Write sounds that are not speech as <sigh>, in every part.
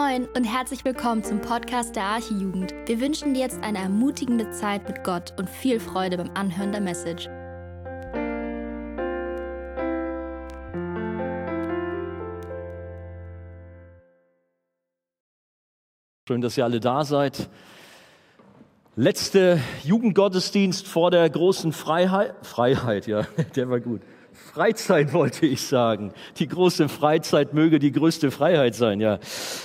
Moin und herzlich willkommen zum Podcast der Archijugend. Wir wünschen dir jetzt eine ermutigende Zeit mit Gott und viel Freude beim Anhören der Message. Schön, dass ihr alle da seid. Letzte Jugendgottesdienst vor der großen Freiheit. Freiheit, ja, <laughs> der war gut. Freizeit <laughs> wollte ich sagen. Die große Freizeit möge die größte Freiheit sein, ja.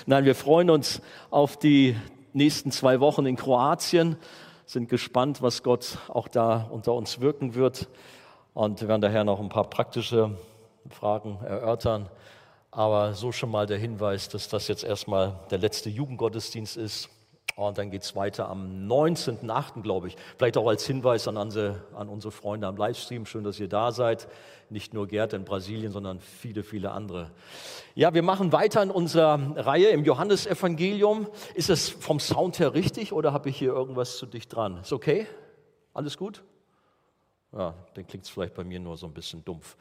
Nein, wir freuen uns auf die nächsten zwei Wochen in Kroatien, sind gespannt, was Gott auch da unter uns wirken wird. Und werden daher noch ein paar praktische Fragen erörtern. Aber so schon mal der Hinweis, dass das jetzt erstmal der letzte Jugendgottesdienst ist. Und dann geht es weiter am 19.8., glaube ich. Vielleicht auch als Hinweis an unsere, an unsere Freunde am Livestream. Schön, dass ihr da seid. Nicht nur Gerd in Brasilien, sondern viele, viele andere. Ja, wir machen weiter in unserer Reihe im Johannesevangelium. Ist es vom Sound her richtig oder habe ich hier irgendwas zu dicht dran? Ist okay? Alles gut? Ja, dann klingt es vielleicht bei mir nur so ein bisschen dumpf.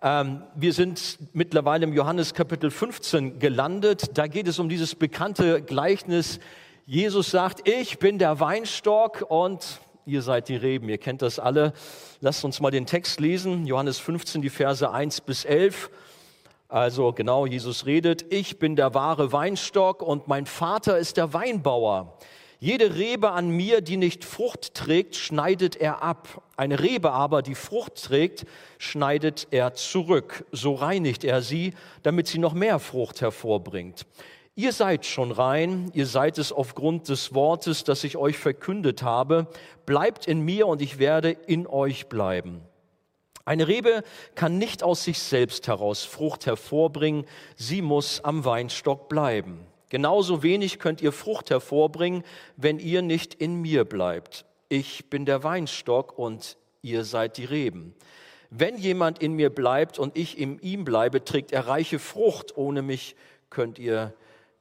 Ähm, wir sind mittlerweile im Johannes Kapitel 15 gelandet. Da geht es um dieses bekannte Gleichnis Jesus sagt, ich bin der Weinstock und ihr seid die Reben. Ihr kennt das alle. Lasst uns mal den Text lesen. Johannes 15, die Verse 1 bis 11. Also genau, Jesus redet, ich bin der wahre Weinstock und mein Vater ist der Weinbauer. Jede Rebe an mir, die nicht Frucht trägt, schneidet er ab. Eine Rebe aber, die Frucht trägt, schneidet er zurück. So reinigt er sie, damit sie noch mehr Frucht hervorbringt. Ihr seid schon rein, ihr seid es aufgrund des Wortes, das ich euch verkündet habe. Bleibt in mir und ich werde in euch bleiben. Eine Rebe kann nicht aus sich selbst heraus Frucht hervorbringen, sie muss am Weinstock bleiben. Genauso wenig könnt ihr Frucht hervorbringen, wenn ihr nicht in mir bleibt. Ich bin der Weinstock und ihr seid die Reben. Wenn jemand in mir bleibt und ich in ihm bleibe, trägt er reiche Frucht. Ohne mich könnt ihr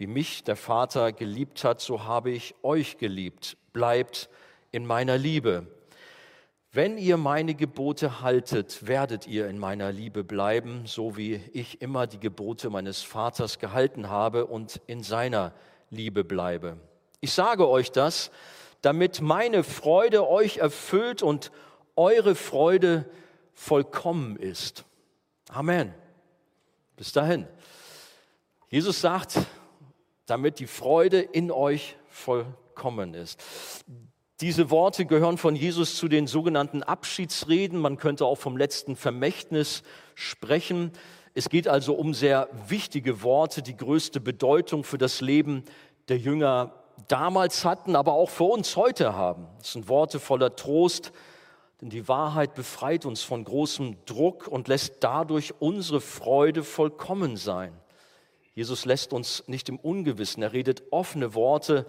Wie mich der Vater geliebt hat, so habe ich euch geliebt. Bleibt in meiner Liebe. Wenn ihr meine Gebote haltet, werdet ihr in meiner Liebe bleiben, so wie ich immer die Gebote meines Vaters gehalten habe und in seiner Liebe bleibe. Ich sage euch das, damit meine Freude euch erfüllt und eure Freude vollkommen ist. Amen. Bis dahin. Jesus sagt, damit die Freude in euch vollkommen ist. Diese Worte gehören von Jesus zu den sogenannten Abschiedsreden. Man könnte auch vom letzten Vermächtnis sprechen. Es geht also um sehr wichtige Worte, die größte Bedeutung für das Leben der Jünger damals hatten, aber auch für uns heute haben. Es sind Worte voller Trost, denn die Wahrheit befreit uns von großem Druck und lässt dadurch unsere Freude vollkommen sein. Jesus lässt uns nicht im Ungewissen. Er redet offene Worte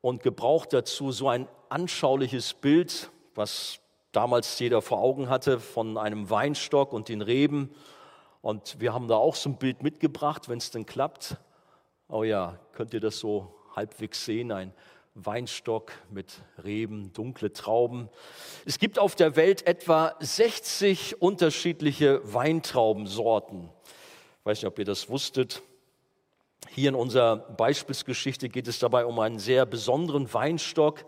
und gebraucht dazu so ein anschauliches Bild, was damals jeder vor Augen hatte, von einem Weinstock und den Reben. Und wir haben da auch so ein Bild mitgebracht, wenn es denn klappt. Oh ja, könnt ihr das so halbwegs sehen? Ein Weinstock mit Reben, dunkle Trauben. Es gibt auf der Welt etwa 60 unterschiedliche Weintraubensorten. Ich weiß nicht, ob ihr das wusstet. Hier in unserer Beispielsgeschichte geht es dabei um einen sehr besonderen Weinstock,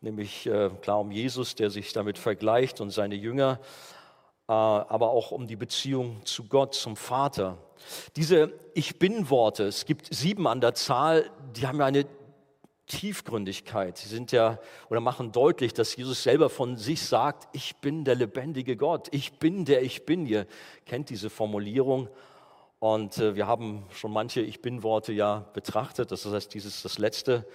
nämlich äh, klar um Jesus, der sich damit vergleicht und seine Jünger, äh, aber auch um die Beziehung zu Gott, zum Vater. Diese Ich bin-Worte, es gibt sieben an der Zahl, die haben ja eine Tiefgründigkeit. Sie sind ja oder machen deutlich, dass Jesus selber von sich sagt, ich bin der lebendige Gott, ich bin der ich bin. Ihr kennt diese Formulierung und äh, wir haben schon manche Ich bin-Worte ja betrachtet, das heißt, dieses das letzte.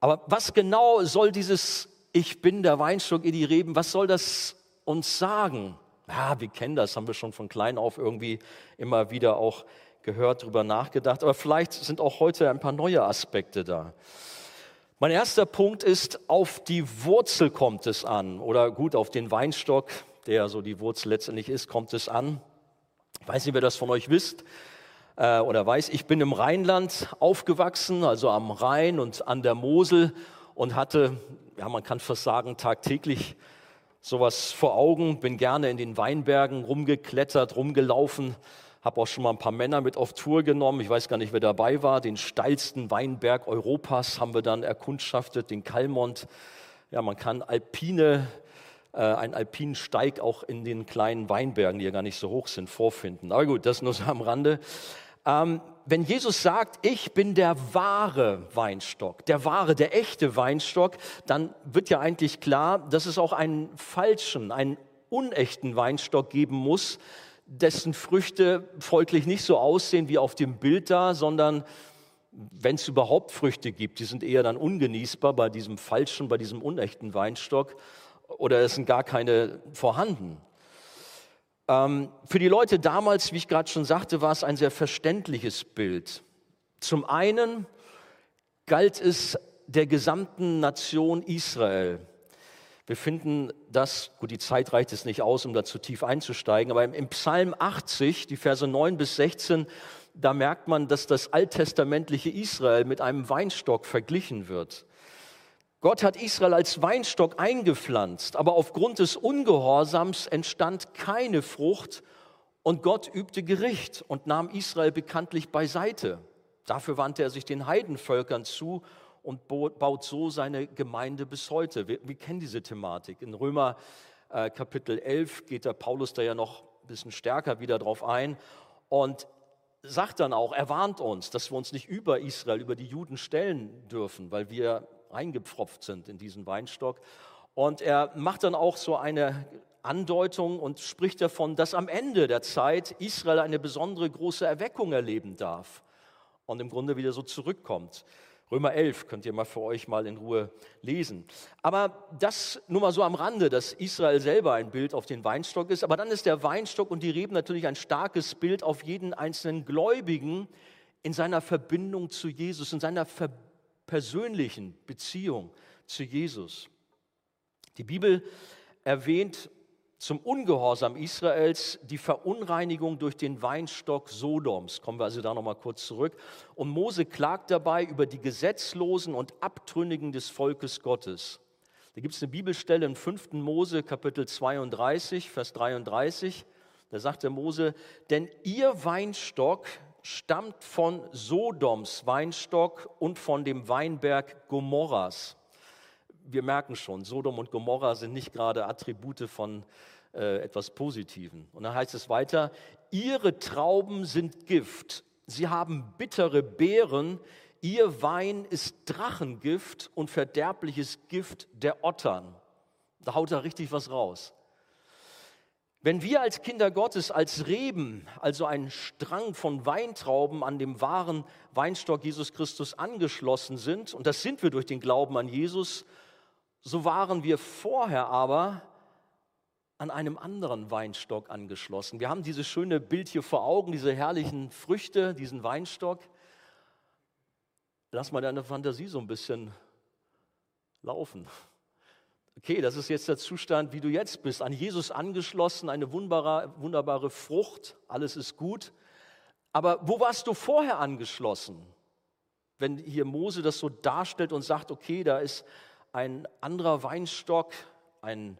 Aber was genau soll dieses Ich bin der Weinstock in die Reben, was soll das uns sagen? Ja, wir kennen das, haben wir schon von klein auf irgendwie immer wieder auch gehört, darüber nachgedacht. Aber vielleicht sind auch heute ein paar neue Aspekte da. Mein erster Punkt ist, auf die Wurzel kommt es an. Oder gut, auf den Weinstock, der so die Wurzel letztendlich ist, kommt es an. Ich weiß nicht, wer das von euch wisst äh, oder weiß. Ich bin im Rheinland aufgewachsen, also am Rhein und an der Mosel und hatte, ja, man kann fast sagen, tagtäglich sowas vor Augen. Bin gerne in den Weinbergen rumgeklettert, rumgelaufen habe auch schon mal ein paar Männer mit auf Tour genommen. Ich weiß gar nicht, wer dabei war. Den steilsten Weinberg Europas haben wir dann erkundschaftet, den Kalmont. Ja, man kann alpine, äh, einen alpinen Steig auch in den kleinen Weinbergen, die ja gar nicht so hoch sind, vorfinden. Aber gut, das nur so am Rande. Ähm, wenn Jesus sagt, ich bin der wahre Weinstock, der wahre, der echte Weinstock, dann wird ja eigentlich klar, dass es auch einen falschen, einen unechten Weinstock geben muss, dessen Früchte folglich nicht so aussehen wie auf dem Bild da, sondern wenn es überhaupt Früchte gibt, die sind eher dann ungenießbar bei diesem falschen, bei diesem unechten Weinstock oder es sind gar keine vorhanden. Ähm, für die Leute damals, wie ich gerade schon sagte, war es ein sehr verständliches Bild. Zum einen galt es der gesamten Nation Israel. Wir finden das, gut, die Zeit reicht es nicht aus, um da zu tief einzusteigen, aber im Psalm 80, die Verse 9 bis 16, da merkt man, dass das alttestamentliche Israel mit einem Weinstock verglichen wird. Gott hat Israel als Weinstock eingepflanzt, aber aufgrund des Ungehorsams entstand keine Frucht und Gott übte Gericht und nahm Israel bekanntlich beiseite. Dafür wandte er sich den Heidenvölkern zu und baut so seine Gemeinde bis heute. Wir, wir kennen diese Thematik. In Römer äh, Kapitel 11 geht der Paulus da ja noch ein bisschen stärker wieder drauf ein und sagt dann auch, er warnt uns, dass wir uns nicht über Israel, über die Juden stellen dürfen, weil wir eingepfropft sind in diesen Weinstock. Und er macht dann auch so eine Andeutung und spricht davon, dass am Ende der Zeit Israel eine besondere große Erweckung erleben darf und im Grunde wieder so zurückkommt. Römer 11 könnt ihr mal für euch mal in Ruhe lesen. Aber das nur mal so am Rande, dass Israel selber ein Bild auf den Weinstock ist. Aber dann ist der Weinstock und die Reben natürlich ein starkes Bild auf jeden einzelnen Gläubigen in seiner Verbindung zu Jesus, in seiner persönlichen Beziehung zu Jesus. Die Bibel erwähnt zum Ungehorsam Israels die Verunreinigung durch den Weinstock Sodoms. Kommen wir also da nochmal kurz zurück. Und Mose klagt dabei über die Gesetzlosen und Abtrünnigen des Volkes Gottes. Da gibt es eine Bibelstelle in 5. Mose Kapitel 32, Vers 33. Da sagt der Mose, denn ihr Weinstock stammt von Sodoms Weinstock und von dem Weinberg Gomorras wir merken schon, Sodom und Gomorra sind nicht gerade Attribute von äh, etwas Positiven. Und dann heißt es weiter, ihre Trauben sind Gift, sie haben bittere Beeren, ihr Wein ist Drachengift und verderbliches Gift der Ottern. Da haut er richtig was raus. Wenn wir als Kinder Gottes, als Reben, also ein Strang von Weintrauben an dem wahren Weinstock Jesus Christus angeschlossen sind, und das sind wir durch den Glauben an Jesus, so waren wir vorher aber an einem anderen Weinstock angeschlossen. Wir haben dieses schöne Bild hier vor Augen, diese herrlichen Früchte, diesen Weinstock. Lass mal deine Fantasie so ein bisschen laufen. Okay, das ist jetzt der Zustand, wie du jetzt bist. An Jesus angeschlossen, eine wunderbare, wunderbare Frucht, alles ist gut. Aber wo warst du vorher angeschlossen? Wenn hier Mose das so darstellt und sagt, okay, da ist ein anderer Weinstock, ein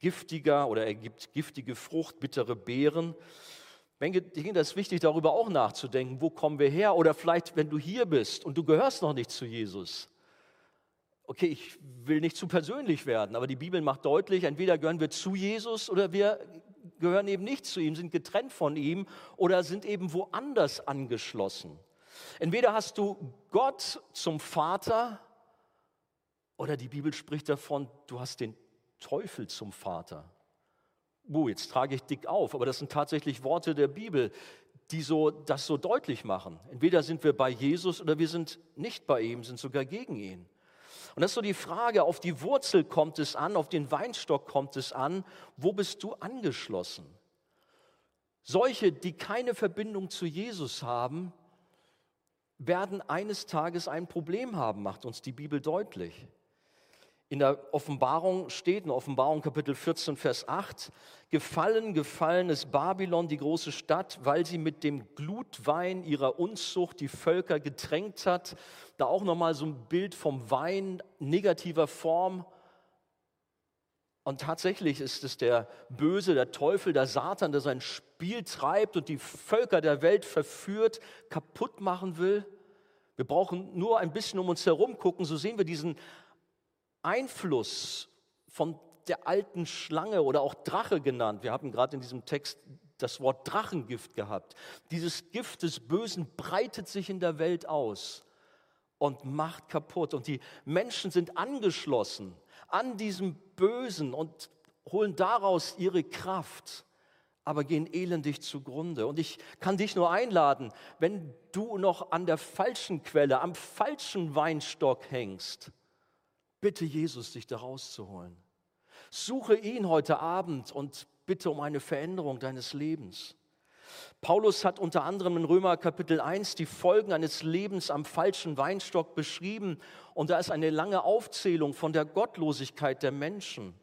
giftiger oder er gibt giftige Frucht, bittere Beeren. Ich denke, das ist wichtig, darüber auch nachzudenken. Wo kommen wir her? Oder vielleicht, wenn du hier bist und du gehörst noch nicht zu Jesus. Okay, ich will nicht zu persönlich werden, aber die Bibel macht deutlich, entweder gehören wir zu Jesus oder wir gehören eben nicht zu ihm, sind getrennt von ihm oder sind eben woanders angeschlossen. Entweder hast du Gott zum Vater oder die Bibel spricht davon, du hast den Teufel zum Vater. Oh, jetzt trage ich dick auf, aber das sind tatsächlich Worte der Bibel, die so, das so deutlich machen. Entweder sind wir bei Jesus oder wir sind nicht bei ihm, sind sogar gegen ihn. Und das ist so die Frage, auf die Wurzel kommt es an, auf den Weinstock kommt es an, wo bist du angeschlossen? Solche, die keine Verbindung zu Jesus haben, werden eines Tages ein Problem haben, macht uns die Bibel deutlich. In der Offenbarung steht, in Offenbarung Kapitel 14, Vers 8, gefallen, gefallen ist Babylon, die große Stadt, weil sie mit dem Glutwein ihrer Unzucht die Völker getränkt hat. Da auch nochmal so ein Bild vom Wein negativer Form. Und tatsächlich ist es der Böse, der Teufel, der Satan, der sein Spiel treibt und die Völker der Welt verführt, kaputt machen will. Wir brauchen nur ein bisschen um uns herum gucken, so sehen wir diesen Einfluss von der alten Schlange oder auch Drache genannt. Wir haben gerade in diesem Text das Wort Drachengift gehabt. Dieses Gift des Bösen breitet sich in der Welt aus und macht kaputt. Und die Menschen sind angeschlossen an diesem Bösen und holen daraus ihre Kraft, aber gehen elendig zugrunde. Und ich kann dich nur einladen, wenn du noch an der falschen Quelle, am falschen Weinstock hängst, Bitte Jesus, dich da rauszuholen. Suche ihn heute Abend und bitte um eine Veränderung deines Lebens. Paulus hat unter anderem in Römer Kapitel 1 die Folgen eines Lebens am falschen Weinstock beschrieben und da ist eine lange Aufzählung von der Gottlosigkeit der Menschen,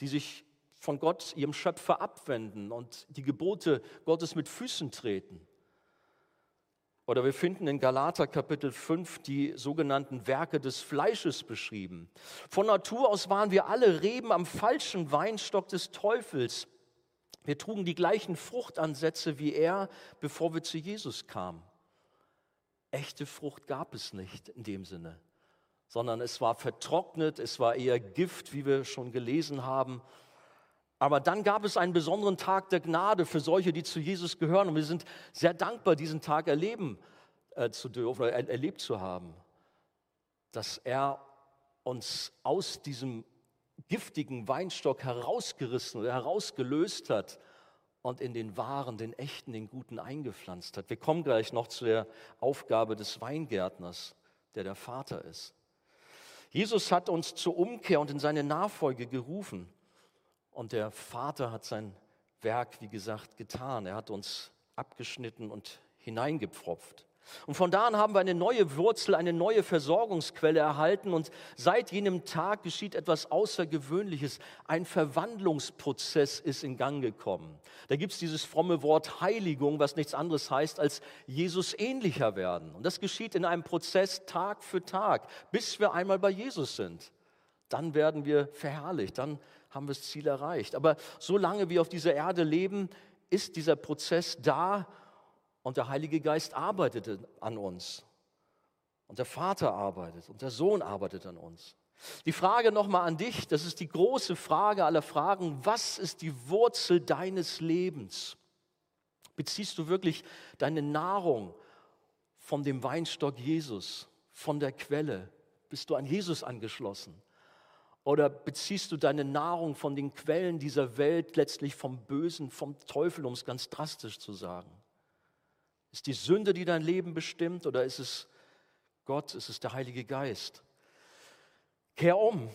die sich von Gott, ihrem Schöpfer, abwenden und die Gebote Gottes mit Füßen treten. Oder wir finden in Galater Kapitel 5 die sogenannten Werke des Fleisches beschrieben. Von Natur aus waren wir alle Reben am falschen Weinstock des Teufels. Wir trugen die gleichen Fruchtansätze wie er, bevor wir zu Jesus kamen. Echte Frucht gab es nicht in dem Sinne, sondern es war vertrocknet, es war eher Gift, wie wir schon gelesen haben. Aber dann gab es einen besonderen Tag der Gnade für solche, die zu Jesus gehören. Und wir sind sehr dankbar, diesen Tag erleben äh, zu dürfen oder er, erlebt zu haben, dass er uns aus diesem giftigen Weinstock herausgerissen oder herausgelöst hat und in den wahren, den echten, den guten eingepflanzt hat. Wir kommen gleich noch zu der Aufgabe des Weingärtners, der der Vater ist. Jesus hat uns zur Umkehr und in seine Nachfolge gerufen. Und der Vater hat sein Werk, wie gesagt, getan. Er hat uns abgeschnitten und hineingepfropft. Und von da an haben wir eine neue Wurzel, eine neue Versorgungsquelle erhalten und seit jenem Tag geschieht etwas Außergewöhnliches. Ein Verwandlungsprozess ist in Gang gekommen. Da gibt es dieses fromme Wort Heiligung, was nichts anderes heißt als Jesus ähnlicher werden. Und das geschieht in einem Prozess Tag für Tag, bis wir einmal bei Jesus sind. Dann werden wir verherrlicht, dann haben wir das Ziel erreicht. Aber solange wir auf dieser Erde leben, ist dieser Prozess da und der Heilige Geist arbeitet an uns. Und der Vater arbeitet und der Sohn arbeitet an uns. Die Frage nochmal an dich, das ist die große Frage aller Fragen, was ist die Wurzel deines Lebens? Beziehst du wirklich deine Nahrung von dem Weinstock Jesus, von der Quelle? Bist du an Jesus angeschlossen? Oder beziehst du deine Nahrung von den Quellen dieser Welt, letztlich vom Bösen, vom Teufel, um es ganz drastisch zu sagen? Ist die Sünde, die dein Leben bestimmt, oder ist es Gott, ist es der Heilige Geist? Kehr um,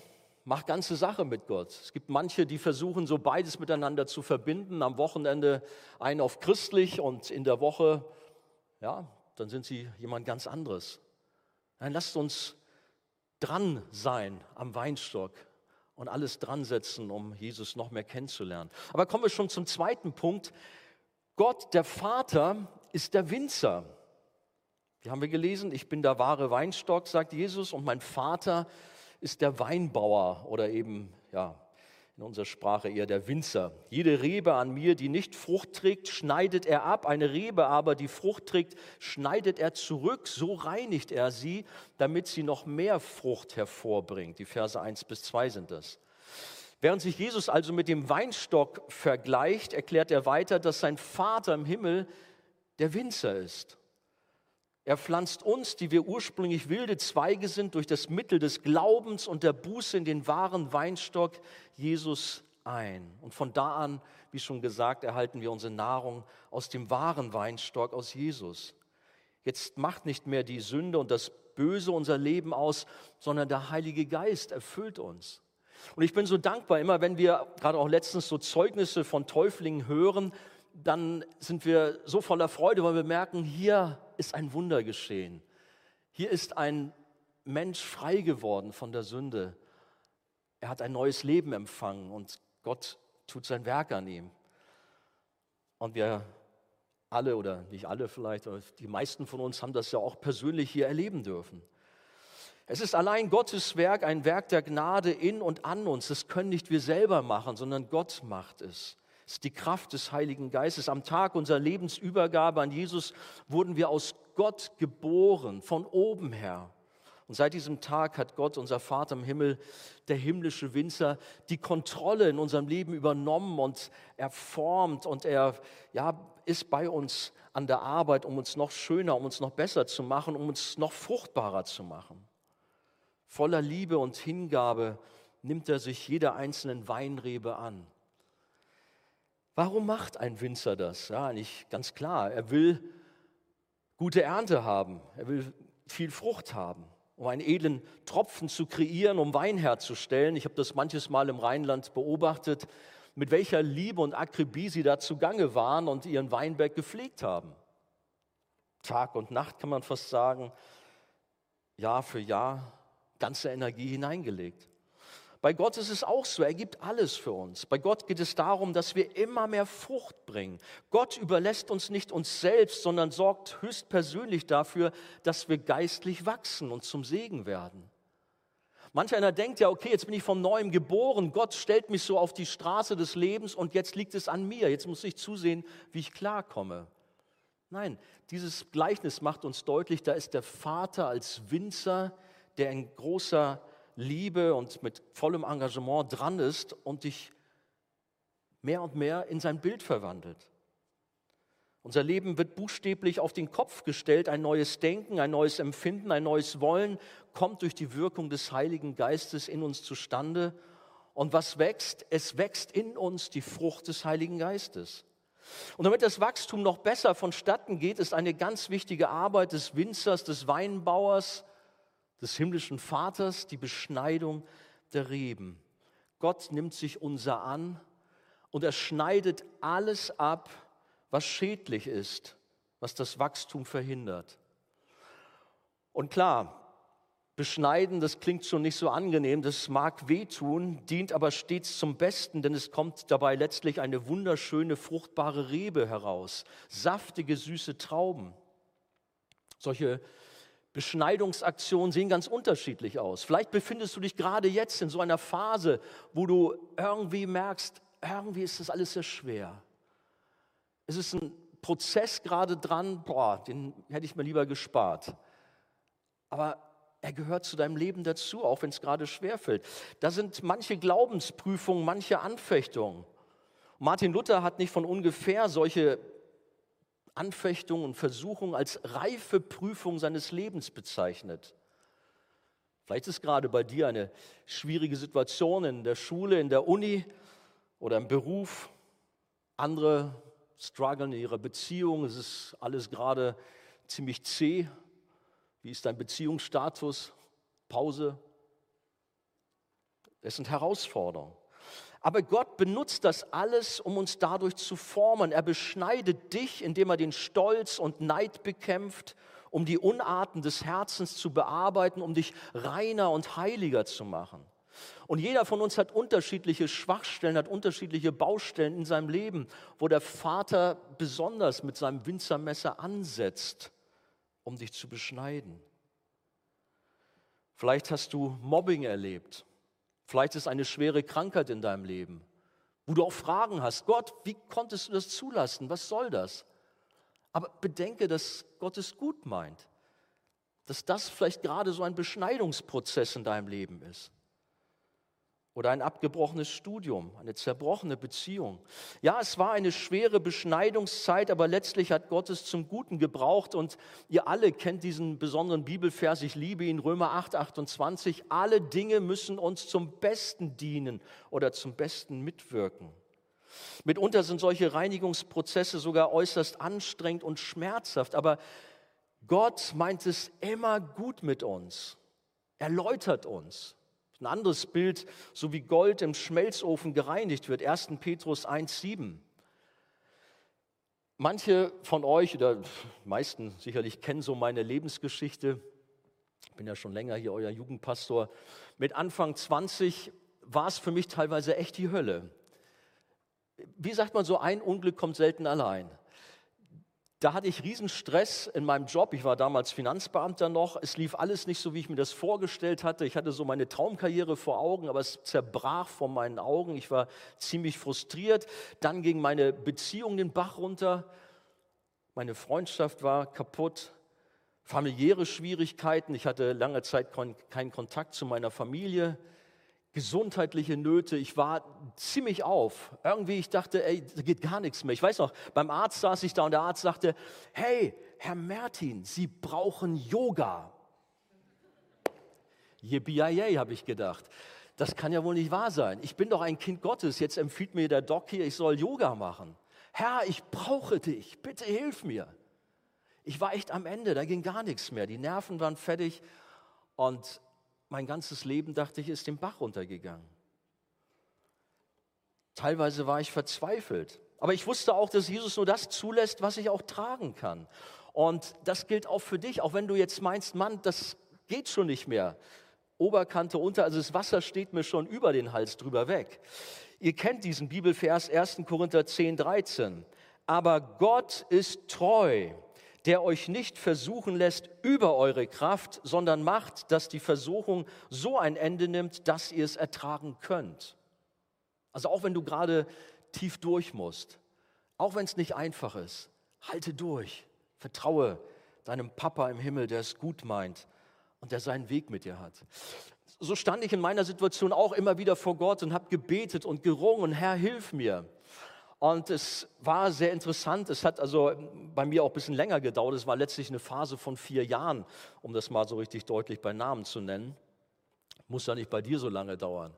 mach ganze Sache mit Gott. Es gibt manche, die versuchen, so beides miteinander zu verbinden. Am Wochenende ein auf christlich und in der Woche, ja, dann sind sie jemand ganz anderes. Nein, lasst uns dran sein am Weinstock und alles dran setzen, um Jesus noch mehr kennenzulernen. Aber kommen wir schon zum zweiten Punkt. Gott, der Vater, ist der Winzer. Hier haben wir gelesen, ich bin der wahre Weinstock, sagt Jesus, und mein Vater ist der Weinbauer oder eben, ja, in unserer Sprache eher der Winzer. Jede Rebe an mir, die nicht Frucht trägt, schneidet er ab. Eine Rebe aber, die Frucht trägt, schneidet er zurück. So reinigt er sie, damit sie noch mehr Frucht hervorbringt. Die Verse 1 bis 2 sind das. Während sich Jesus also mit dem Weinstock vergleicht, erklärt er weiter, dass sein Vater im Himmel der Winzer ist. Er pflanzt uns, die wir ursprünglich wilde Zweige sind, durch das Mittel des Glaubens und der Buße in den wahren Weinstock Jesus ein. Und von da an, wie schon gesagt, erhalten wir unsere Nahrung aus dem wahren Weinstock, aus Jesus. Jetzt macht nicht mehr die Sünde und das Böse unser Leben aus, sondern der Heilige Geist erfüllt uns. Und ich bin so dankbar, immer wenn wir gerade auch letztens so Zeugnisse von Täuflingen hören, dann sind wir so voller Freude, weil wir merken, hier ist ein Wunder geschehen. Hier ist ein Mensch frei geworden von der Sünde. Er hat ein neues Leben empfangen und Gott tut sein Werk an ihm. Und wir alle oder nicht alle vielleicht, aber die meisten von uns haben das ja auch persönlich hier erleben dürfen. Es ist allein Gottes Werk, ein Werk der Gnade in und an uns. Das können nicht wir selber machen, sondern Gott macht es. Es ist die Kraft des Heiligen Geistes. Am Tag unserer Lebensübergabe an Jesus wurden wir aus Gott geboren, von oben her. Und seit diesem Tag hat Gott, unser Vater im Himmel, der himmlische Winzer, die Kontrolle in unserem Leben übernommen und er formt und er ja, ist bei uns an der Arbeit, um uns noch schöner, um uns noch besser zu machen, um uns noch fruchtbarer zu machen. Voller Liebe und Hingabe nimmt er sich jeder einzelnen Weinrebe an. Warum macht ein Winzer das? Ja, eigentlich ganz klar. Er will gute Ernte haben. Er will viel Frucht haben um einen edlen Tropfen zu kreieren, um Wein herzustellen. Ich habe das manches Mal im Rheinland beobachtet, mit welcher Liebe und Akribie sie da zugange waren und ihren Weinberg gepflegt haben. Tag und Nacht kann man fast sagen, Jahr für Jahr ganze Energie hineingelegt. Bei Gott ist es auch so, er gibt alles für uns. Bei Gott geht es darum, dass wir immer mehr Frucht bringen. Gott überlässt uns nicht uns selbst, sondern sorgt höchstpersönlich dafür, dass wir geistlich wachsen und zum Segen werden. Manch einer denkt ja, okay, jetzt bin ich von neuem geboren, Gott stellt mich so auf die Straße des Lebens und jetzt liegt es an mir, jetzt muss ich zusehen, wie ich klarkomme. Nein, dieses Gleichnis macht uns deutlich, da ist der Vater als Winzer, der in großer Liebe und mit vollem Engagement dran ist und dich mehr und mehr in sein Bild verwandelt. Unser Leben wird buchstäblich auf den Kopf gestellt. Ein neues Denken, ein neues Empfinden, ein neues Wollen kommt durch die Wirkung des Heiligen Geistes in uns zustande. Und was wächst? Es wächst in uns die Frucht des Heiligen Geistes. Und damit das Wachstum noch besser vonstatten geht, ist eine ganz wichtige Arbeit des Winzers, des Weinbauers, des himmlischen Vaters die Beschneidung der Reben. Gott nimmt sich unser an und er schneidet alles ab, was schädlich ist, was das Wachstum verhindert. Und klar, beschneiden, das klingt schon nicht so angenehm, das mag wehtun, dient aber stets zum Besten, denn es kommt dabei letztlich eine wunderschöne, fruchtbare Rebe heraus, saftige, süße Trauben. Solche Beschneidungsaktionen sehen ganz unterschiedlich aus. Vielleicht befindest du dich gerade jetzt in so einer Phase, wo du irgendwie merkst, irgendwie ist das alles sehr schwer. Es ist ein Prozess gerade dran, boah, den hätte ich mir lieber gespart. Aber er gehört zu deinem Leben dazu, auch wenn es gerade schwer fällt. Da sind manche Glaubensprüfungen, manche Anfechtungen. Martin Luther hat nicht von ungefähr solche Anfechtung und Versuchung als reife Prüfung seines Lebens bezeichnet. Vielleicht ist gerade bei dir eine schwierige Situation in der Schule, in der Uni oder im Beruf. Andere strugglen in ihrer Beziehung. Es ist alles gerade ziemlich zäh. Wie ist dein Beziehungsstatus? Pause? Es sind Herausforderungen. Aber Gott benutzt das alles, um uns dadurch zu formen. Er beschneidet dich, indem er den Stolz und Neid bekämpft, um die Unarten des Herzens zu bearbeiten, um dich reiner und heiliger zu machen. Und jeder von uns hat unterschiedliche Schwachstellen, hat unterschiedliche Baustellen in seinem Leben, wo der Vater besonders mit seinem Winzermesser ansetzt, um dich zu beschneiden. Vielleicht hast du Mobbing erlebt Vielleicht ist eine schwere Krankheit in deinem Leben, wo du auch Fragen hast. Gott, wie konntest du das zulassen? Was soll das? Aber bedenke, dass Gott es gut meint. Dass das vielleicht gerade so ein Beschneidungsprozess in deinem Leben ist. Oder ein abgebrochenes Studium, eine zerbrochene Beziehung. Ja, es war eine schwere Beschneidungszeit, aber letztlich hat Gott es zum Guten gebraucht. Und ihr alle kennt diesen besonderen Bibelvers, ich liebe ihn, Römer 8, 28. Alle Dinge müssen uns zum Besten dienen oder zum Besten mitwirken. Mitunter sind solche Reinigungsprozesse sogar äußerst anstrengend und schmerzhaft, aber Gott meint es immer gut mit uns. Er läutert uns. Ein anderes Bild, so wie Gold im Schmelzofen gereinigt wird, 1. Petrus 1,7. Manche von euch oder meisten sicherlich kennen so meine Lebensgeschichte. Ich bin ja schon länger hier euer Jugendpastor. Mit Anfang 20 war es für mich teilweise echt die Hölle. Wie sagt man so, ein Unglück kommt selten allein. Da hatte ich Riesenstress in meinem Job. Ich war damals Finanzbeamter noch. Es lief alles nicht so, wie ich mir das vorgestellt hatte. Ich hatte so meine Traumkarriere vor Augen, aber es zerbrach vor meinen Augen. Ich war ziemlich frustriert. Dann ging meine Beziehung den Bach runter. Meine Freundschaft war kaputt. Familiäre Schwierigkeiten. Ich hatte lange Zeit keinen Kontakt zu meiner Familie gesundheitliche Nöte. Ich war ziemlich auf. Irgendwie, ich dachte, ey, da geht gar nichts mehr. Ich weiß noch, beim Arzt saß ich da und der Arzt sagte, hey, Herr Mertin, Sie brauchen Yoga. Yippie habe ich gedacht. Das kann ja wohl nicht wahr sein. Ich bin doch ein Kind Gottes. Jetzt empfiehlt mir der Doc hier, ich soll Yoga machen. Herr, ich brauche dich. Bitte hilf mir. Ich war echt am Ende. Da ging gar nichts mehr. Die Nerven waren fertig. Und mein ganzes Leben, dachte ich, ist den Bach runtergegangen. Teilweise war ich verzweifelt. Aber ich wusste auch, dass Jesus nur das zulässt, was ich auch tragen kann. Und das gilt auch für dich, auch wenn du jetzt meinst, Mann, das geht schon nicht mehr. Oberkante unter, also das Wasser steht mir schon über den Hals drüber weg. Ihr kennt diesen Bibelvers 1. Korinther 10, 13. Aber Gott ist treu der euch nicht versuchen lässt über eure Kraft, sondern macht, dass die Versuchung so ein Ende nimmt, dass ihr es ertragen könnt. Also auch wenn du gerade tief durch musst, auch wenn es nicht einfach ist, halte durch, vertraue deinem Papa im Himmel, der es gut meint und der seinen Weg mit dir hat. So stand ich in meiner Situation auch immer wieder vor Gott und habe gebetet und gerungen, Herr, hilf mir. Und es war sehr interessant. Es hat also bei mir auch ein bisschen länger gedauert. Es war letztlich eine Phase von vier Jahren, um das mal so richtig deutlich bei Namen zu nennen. Muss ja nicht bei dir so lange dauern.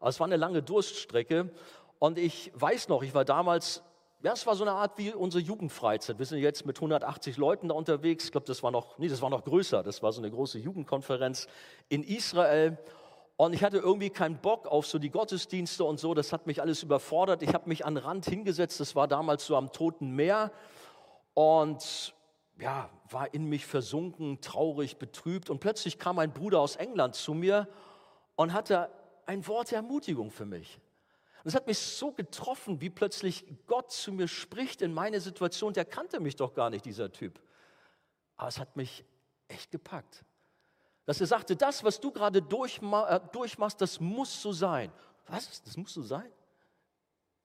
Aber es war eine lange Durststrecke. Und ich weiß noch, ich war damals, ja, es war so eine Art wie unsere Jugendfreizeit. Wir sind jetzt mit 180 Leuten da unterwegs. Ich glaube, das war noch, nee, das war noch größer. Das war so eine große Jugendkonferenz in Israel. Und ich hatte irgendwie keinen Bock auf so die Gottesdienste und so. Das hat mich alles überfordert. Ich habe mich an den Rand hingesetzt. Das war damals so am Toten Meer. Und ja, war in mich versunken, traurig, betrübt. Und plötzlich kam ein Bruder aus England zu mir und hatte ein Wort der Ermutigung für mich. Und es hat mich so getroffen, wie plötzlich Gott zu mir spricht in meine Situation. Der kannte mich doch gar nicht, dieser Typ. Aber es hat mich echt gepackt dass er sagte, das, was du gerade äh, durchmachst, das muss so sein. Was? Das muss so sein?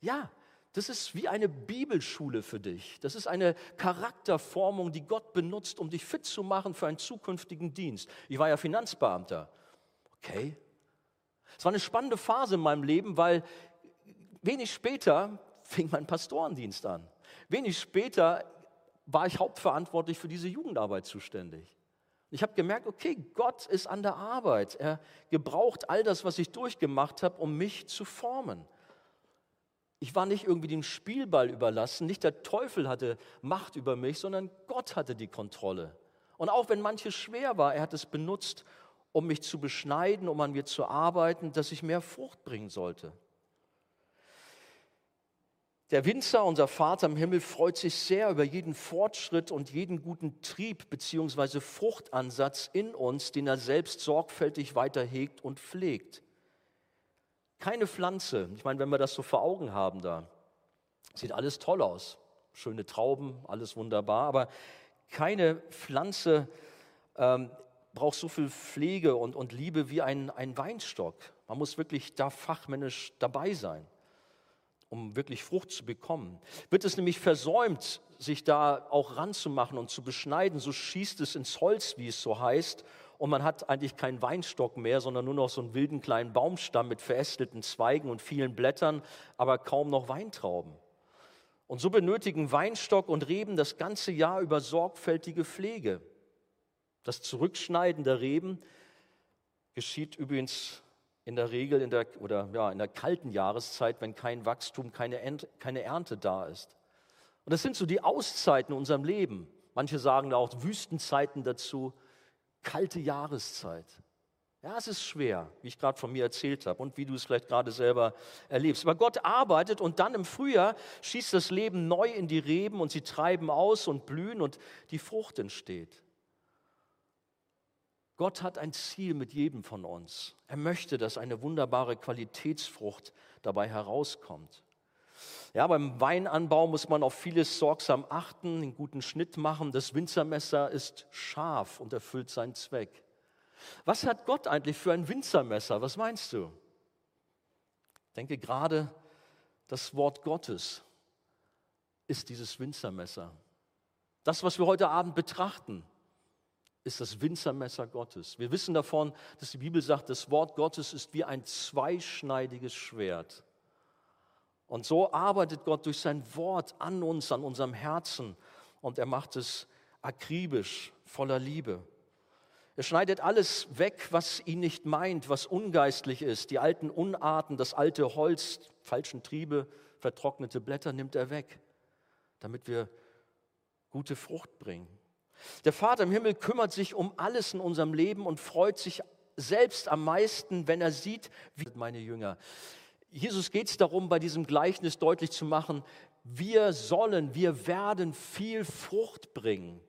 Ja, das ist wie eine Bibelschule für dich. Das ist eine Charakterformung, die Gott benutzt, um dich fit zu machen für einen zukünftigen Dienst. Ich war ja Finanzbeamter. Okay. Es war eine spannende Phase in meinem Leben, weil wenig später fing mein Pastorendienst an. Wenig später war ich hauptverantwortlich für diese Jugendarbeit zuständig. Ich habe gemerkt, okay, Gott ist an der Arbeit. Er gebraucht all das, was ich durchgemacht habe, um mich zu formen. Ich war nicht irgendwie dem Spielball überlassen, nicht der Teufel hatte Macht über mich, sondern Gott hatte die Kontrolle. Und auch wenn manches schwer war, er hat es benutzt, um mich zu beschneiden, um an mir zu arbeiten, dass ich mehr Frucht bringen sollte. Der Winzer, unser Vater im Himmel, freut sich sehr über jeden Fortschritt und jeden guten Trieb bzw. Fruchtansatz in uns, den er selbst sorgfältig weiter hegt und pflegt. Keine Pflanze, ich meine, wenn wir das so vor Augen haben da, sieht alles toll aus. Schöne Trauben, alles wunderbar, aber keine Pflanze ähm, braucht so viel Pflege und, und Liebe wie ein, ein Weinstock. Man muss wirklich da fachmännisch dabei sein um wirklich Frucht zu bekommen. Wird es nämlich versäumt, sich da auch ranzumachen und zu beschneiden, so schießt es ins Holz, wie es so heißt, und man hat eigentlich keinen Weinstock mehr, sondern nur noch so einen wilden kleinen Baumstamm mit verästelten Zweigen und vielen Blättern, aber kaum noch Weintrauben. Und so benötigen Weinstock und Reben das ganze Jahr über sorgfältige Pflege. Das Zurückschneiden der Reben geschieht übrigens in der Regel in der, oder ja, in der kalten Jahreszeit, wenn kein Wachstum, keine, Ent, keine Ernte da ist. Und das sind so die Auszeiten in unserem Leben. Manche sagen da auch Wüstenzeiten dazu, kalte Jahreszeit. Ja, es ist schwer, wie ich gerade von mir erzählt habe und wie du es vielleicht gerade selber erlebst. Aber Gott arbeitet und dann im Frühjahr schießt das Leben neu in die Reben und sie treiben aus und blühen und die Frucht entsteht. Gott hat ein Ziel mit jedem von uns. Er möchte, dass eine wunderbare Qualitätsfrucht dabei herauskommt. Ja, beim Weinanbau muss man auf vieles sorgsam achten, einen guten Schnitt machen. Das Winzermesser ist scharf und erfüllt seinen Zweck. Was hat Gott eigentlich für ein Winzermesser? Was meinst du? Ich denke gerade, das Wort Gottes ist dieses Winzermesser. Das, was wir heute Abend betrachten, ist das Winzermesser Gottes. Wir wissen davon, dass die Bibel sagt, das Wort Gottes ist wie ein zweischneidiges Schwert. Und so arbeitet Gott durch sein Wort an uns, an unserem Herzen. Und er macht es akribisch, voller Liebe. Er schneidet alles weg, was ihn nicht meint, was ungeistlich ist. Die alten Unarten, das alte Holz, falschen Triebe, vertrocknete Blätter nimmt er weg, damit wir gute Frucht bringen. Der Vater im Himmel kümmert sich um alles in unserem Leben und freut sich selbst am meisten, wenn er sieht, wie meine Jünger. Jesus geht es darum, bei diesem Gleichnis deutlich zu machen, wir sollen, wir werden viel Frucht bringen.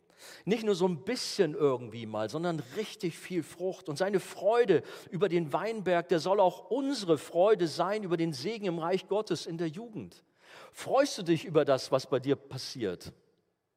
Nicht nur so ein bisschen irgendwie mal, sondern richtig viel Frucht. Und seine Freude über den Weinberg, der soll auch unsere Freude sein über den Segen im Reich Gottes in der Jugend. Freust du dich über das, was bei dir passiert?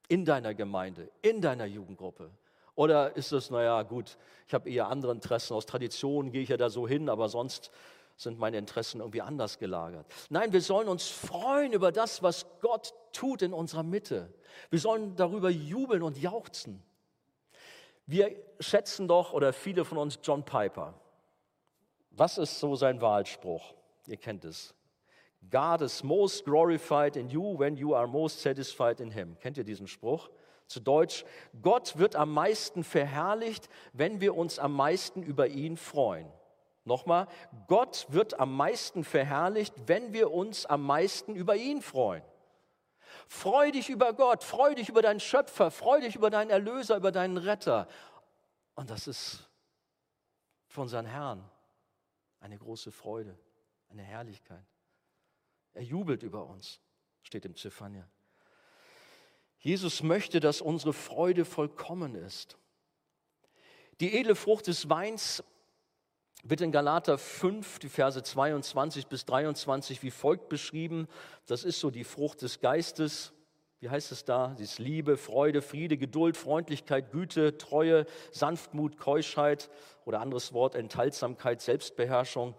In deiner Gemeinde, in deiner Jugendgruppe? Oder ist es, naja, gut, ich habe eher andere Interessen, aus Tradition gehe ich ja da so hin, aber sonst sind meine Interessen irgendwie anders gelagert. Nein, wir sollen uns freuen über das, was Gott tut in unserer Mitte. Wir sollen darüber jubeln und jauchzen. Wir schätzen doch, oder viele von uns, John Piper. Was ist so sein Wahlspruch? Ihr kennt es. God is most glorified in you when you are most satisfied in him. Kennt ihr diesen Spruch? Zu Deutsch, Gott wird am meisten verherrlicht, wenn wir uns am meisten über ihn freuen. Nochmal, Gott wird am meisten verherrlicht, wenn wir uns am meisten über ihn freuen. Freu dich über Gott, freu dich über deinen Schöpfer, freu dich über deinen Erlöser, über deinen Retter. Und das ist für unseren Herrn eine große Freude, eine Herrlichkeit. Er jubelt über uns, steht im Zephania. Jesus möchte, dass unsere Freude vollkommen ist. Die edle Frucht des Weins wird in Galater 5, die Verse 22 bis 23 wie folgt beschrieben. Das ist so die Frucht des Geistes. Wie heißt es da? Sie ist Liebe, Freude, Friede, Geduld, Freundlichkeit, Güte, Treue, Sanftmut, Keuschheit oder anderes Wort, Enthaltsamkeit, Selbstbeherrschung.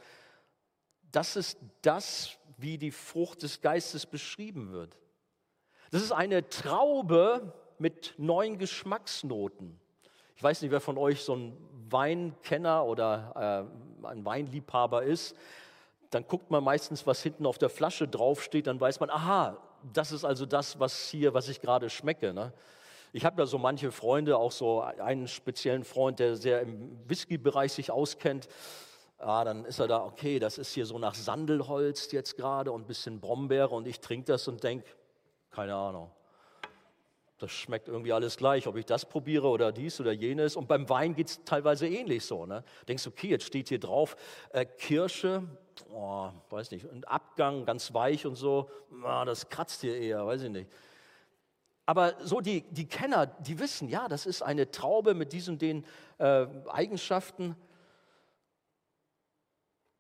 Das ist das, wie die Frucht des Geistes beschrieben wird. Das ist eine Traube mit neun Geschmacksnoten. Ich weiß nicht, wer von euch so ein Weinkenner oder äh, ein Weinliebhaber ist. Dann guckt man meistens, was hinten auf der Flasche draufsteht, dann weiß man, aha, das ist also das, was hier, was ich gerade schmecke. Ne? Ich habe ja so manche Freunde, auch so einen speziellen Freund, der sehr im Whisky-Bereich sich auskennt. Ah, dann ist er da, okay, das ist hier so nach Sandelholz jetzt gerade und ein bisschen Brombeere und ich trinke das und denke, keine Ahnung das schmeckt irgendwie alles gleich, ob ich das probiere oder dies oder jenes. Und beim Wein geht es teilweise ähnlich so. Ne? Denkst du, okay, jetzt steht hier drauf äh, Kirsche, oh, weiß nicht, ein Abgang, ganz weich und so. Oh, das kratzt hier eher, weiß ich nicht. Aber so die, die Kenner, die wissen, ja, das ist eine Traube mit diesen den äh, Eigenschaften.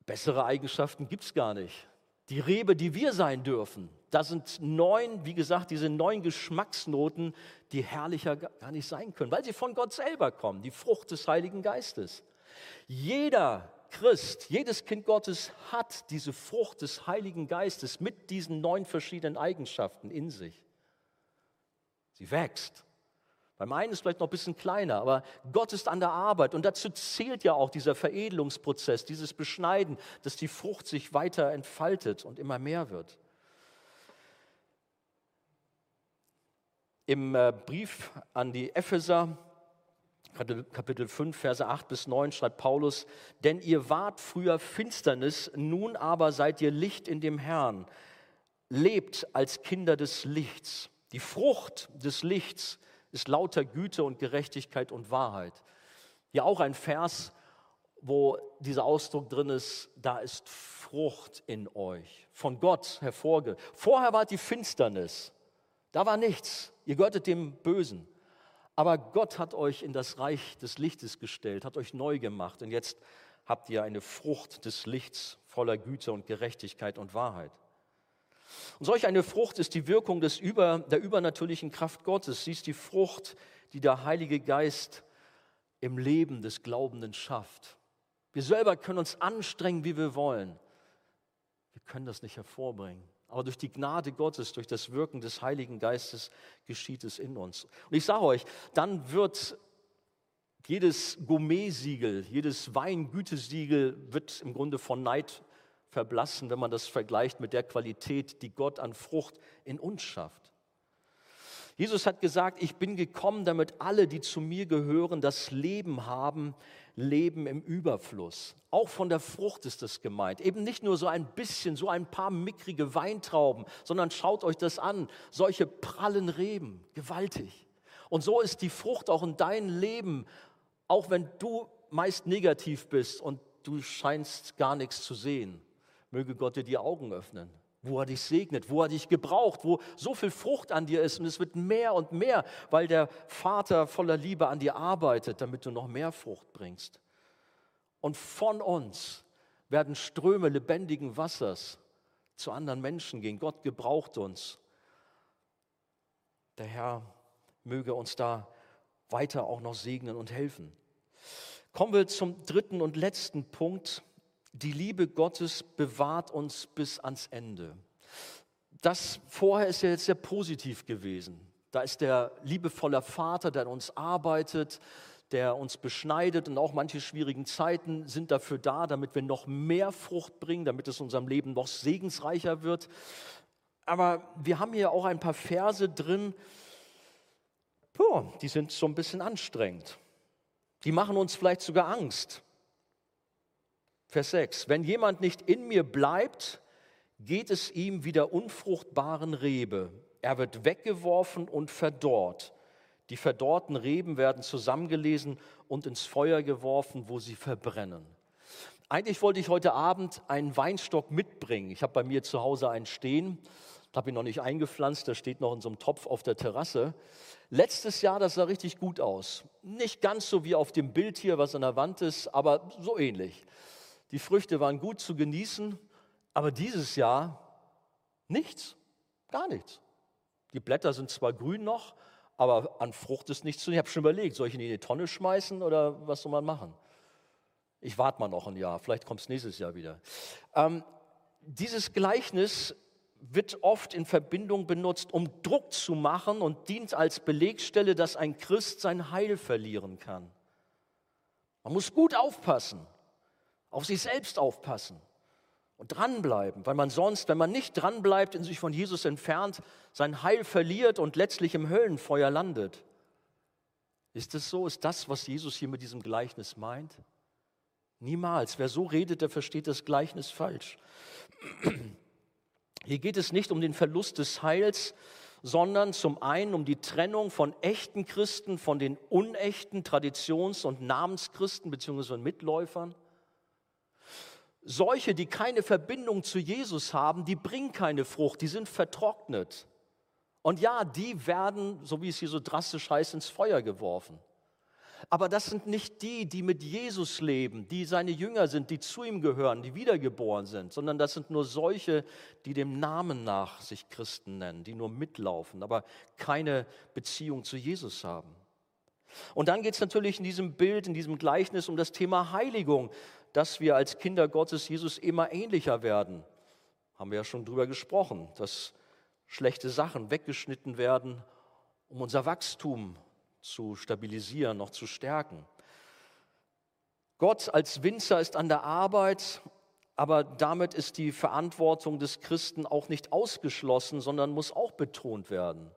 Bessere Eigenschaften gibt es gar nicht. Die Rebe, die wir sein dürfen, da sind neun, wie gesagt, diese neun Geschmacksnoten, die herrlicher gar nicht sein können, weil sie von Gott selber kommen, die Frucht des Heiligen Geistes. Jeder Christ, jedes Kind Gottes hat diese Frucht des Heiligen Geistes mit diesen neun verschiedenen Eigenschaften in sich. Sie wächst. Beim einen ist vielleicht noch ein bisschen kleiner, aber Gott ist an der Arbeit und dazu zählt ja auch dieser Veredelungsprozess, dieses Beschneiden, dass die Frucht sich weiter entfaltet und immer mehr wird. Im äh, Brief an die Epheser, Kapitel 5, Verse 8 bis 9, schreibt Paulus, denn ihr wart früher Finsternis, nun aber seid ihr Licht in dem Herrn. Lebt als Kinder des Lichts. Die Frucht des Lichts ist lauter Güte und Gerechtigkeit und Wahrheit. Ja, auch ein Vers, wo dieser Ausdruck drin ist, da ist Frucht in euch, von Gott hervorge. Vorher war die Finsternis, da war nichts, ihr gehörtet dem Bösen. Aber Gott hat euch in das Reich des Lichtes gestellt, hat euch neu gemacht und jetzt habt ihr eine Frucht des Lichts voller Güte und Gerechtigkeit und Wahrheit. Und solch eine Frucht ist die Wirkung des Über, der übernatürlichen Kraft Gottes. Sie ist die Frucht, die der Heilige Geist im Leben des Glaubenden schafft. Wir selber können uns anstrengen, wie wir wollen. Wir können das nicht hervorbringen. Aber durch die Gnade Gottes, durch das Wirken des Heiligen Geistes geschieht es in uns. Und ich sage euch, dann wird jedes Gourmet-Siegel, jedes Weingütesiegel wird im Grunde von Neid verblassen, wenn man das vergleicht mit der Qualität, die Gott an Frucht in uns schafft. Jesus hat gesagt, ich bin gekommen, damit alle, die zu mir gehören, das Leben haben, Leben im Überfluss. Auch von der Frucht ist das gemeint. Eben nicht nur so ein bisschen, so ein paar mickrige Weintrauben, sondern schaut euch das an. Solche prallen Reben, gewaltig. Und so ist die Frucht auch in deinem Leben, auch wenn du meist negativ bist und du scheinst gar nichts zu sehen. Möge Gott dir die Augen öffnen wo er dich segnet, wo er dich gebraucht, wo so viel Frucht an dir ist und es wird mehr und mehr, weil der Vater voller Liebe an dir arbeitet, damit du noch mehr Frucht bringst. Und von uns werden Ströme lebendigen Wassers zu anderen Menschen gehen. Gott gebraucht uns. Der Herr möge uns da weiter auch noch segnen und helfen. Kommen wir zum dritten und letzten Punkt die Liebe Gottes bewahrt uns bis ans Ende. Das vorher ist ja jetzt sehr positiv gewesen. Da ist der liebevolle Vater, der an uns arbeitet, der uns beschneidet und auch manche schwierigen Zeiten sind dafür da, damit wir noch mehr Frucht bringen, damit es unserem Leben noch segensreicher wird. Aber wir haben hier auch ein paar Verse drin, die sind so ein bisschen anstrengend. Die machen uns vielleicht sogar Angst. Vers 6. Wenn jemand nicht in mir bleibt, geht es ihm wie der unfruchtbaren Rebe. Er wird weggeworfen und verdorrt. Die verdorrten Reben werden zusammengelesen und ins Feuer geworfen, wo sie verbrennen. Eigentlich wollte ich heute Abend einen Weinstock mitbringen. Ich habe bei mir zu Hause einen stehen, habe ihn noch nicht eingepflanzt, der steht noch in so einem Topf auf der Terrasse. Letztes Jahr, das sah richtig gut aus. Nicht ganz so wie auf dem Bild hier, was an der Wand ist, aber so ähnlich. Die Früchte waren gut zu genießen, aber dieses Jahr nichts, gar nichts. Die Blätter sind zwar grün noch, aber an Frucht ist nichts zu. Ich habe schon überlegt, soll ich ihn in die Tonne schmeißen oder was soll man machen? Ich warte mal noch ein Jahr, vielleicht kommt es nächstes Jahr wieder. Ähm, dieses Gleichnis wird oft in Verbindung benutzt, um Druck zu machen und dient als Belegstelle, dass ein Christ sein Heil verlieren kann. Man muss gut aufpassen auf sich selbst aufpassen und dranbleiben, weil man sonst, wenn man nicht dranbleibt und sich von Jesus entfernt, sein Heil verliert und letztlich im Höllenfeuer landet. Ist es so? Ist das, was Jesus hier mit diesem Gleichnis meint? Niemals. Wer so redet, der versteht das Gleichnis falsch. <clears throat> Hier geht es nicht um den Verlust des Heils, sondern zum einen um die Trennung von echten Christen von den unechten Traditions- und Namenschristen bzw. Mitläufern. Solche, die keine Verbindung zu Jesus haben, die bringen keine Frucht, die sind vertrocknet. Und ja, die werden, so wie es hier so drastisch heißt, ins Feuer geworfen. Aber das sind nicht die, die mit Jesus leben, die seine Jünger sind, die zu ihm gehören, die wiedergeboren sind, sondern das sind nur solche, die dem Namen nach sich Christen nennen, die nur mitlaufen, aber keine Beziehung zu Jesus haben. Und dann geht es natürlich in diesem Bild, in diesem Gleichnis um das Thema Heiligung dass wir als Kinder Gottes Jesus immer ähnlicher werden. Haben wir ja schon drüber gesprochen, dass schlechte Sachen weggeschnitten werden, um unser Wachstum zu stabilisieren, noch zu stärken. Gott als Winzer ist an der Arbeit, aber damit ist die Verantwortung des Christen auch nicht ausgeschlossen, sondern muss auch betont werden.